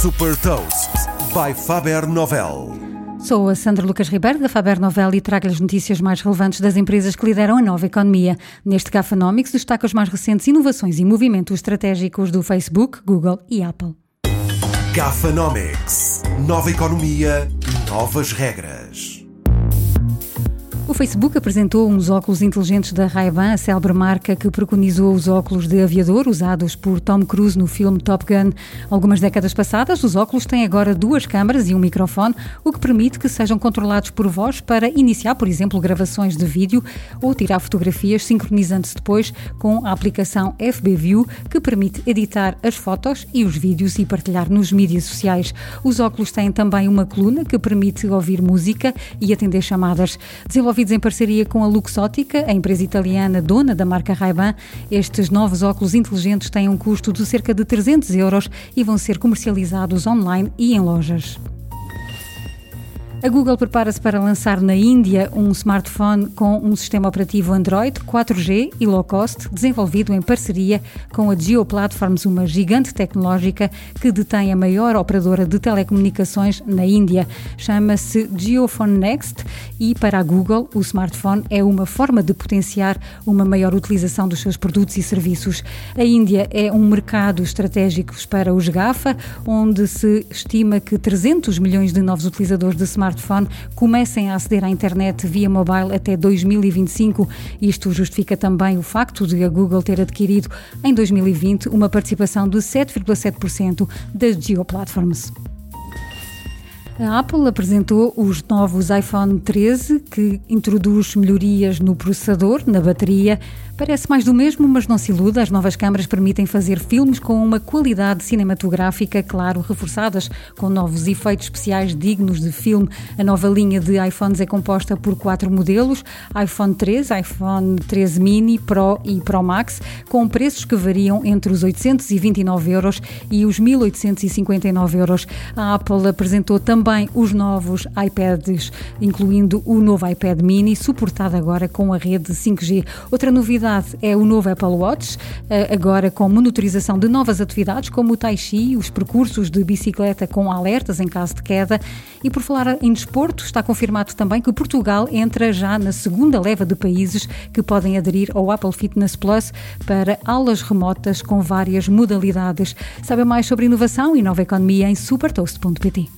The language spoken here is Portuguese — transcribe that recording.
Super Toast by Faber Novel. Sou a Sandra Lucas Ribeiro da Faber Novel e trago-lhe as notícias mais relevantes das empresas que lideram a nova economia. Neste Gafanomics destaca as mais recentes inovações e movimentos estratégicos do Facebook, Google e Apple. Gafanomics. Nova economia, novas regras. O Facebook apresentou uns óculos inteligentes da Ray-Ban, a célebre marca que preconizou os óculos de aviador usados por Tom Cruise no filme Top Gun. Algumas décadas passadas, os óculos têm agora duas câmaras e um microfone, o que permite que sejam controlados por voz para iniciar, por exemplo, gravações de vídeo ou tirar fotografias, sincronizando-se depois com a aplicação FBView, que permite editar as fotos e os vídeos e partilhar nos mídias sociais. Os óculos têm também uma coluna que permite ouvir música e atender chamadas. Desenvolvidos desenvolvidos em parceria com a Luxótica, a empresa italiana dona da marca Ray-Ban. Estes novos óculos inteligentes têm um custo de cerca de 300 euros e vão ser comercializados online e em lojas. A Google prepara-se para lançar na Índia um smartphone com um sistema operativo Android 4G e low cost, desenvolvido em parceria com a Geo Platforms, uma gigante tecnológica que detém a maior operadora de telecomunicações na Índia. Chama-se Geophone Next e para a Google o smartphone é uma forma de potenciar uma maior utilização dos seus produtos e serviços. A Índia é um mercado estratégico para os GAFA, onde se estima que 300 milhões de novos utilizadores de smartphones smartphone comecem a aceder à internet via mobile até 2025. Isto justifica também o facto de a Google ter adquirido em 2020 uma participação de 7,7% das Geoplatforms. A Apple apresentou os novos iPhone 13, que introduz melhorias no processador, na bateria, Parece mais do mesmo, mas não se iluda. As novas câmaras permitem fazer filmes com uma qualidade cinematográfica, claro, reforçadas com novos efeitos especiais dignos de filme. A nova linha de iPhones é composta por quatro modelos: iPhone 13, iPhone 13 Mini, Pro e Pro Max, com preços que variam entre os 829 euros e os 1859 euros. A Apple apresentou também os novos iPads, incluindo o novo iPad Mini, suportado agora com a rede 5G. Outra novidade é o novo Apple Watch, eh, agora com monitorização de novas atividades como o Tai Chi, os percursos de bicicleta com alertas em caso de queda. E por falar em desporto, está confirmado também que Portugal entra já na segunda leva de países que podem aderir ao Apple Fitness Plus para aulas remotas com várias modalidades. Saiba mais sobre inovação e nova economia em supertoast.pt.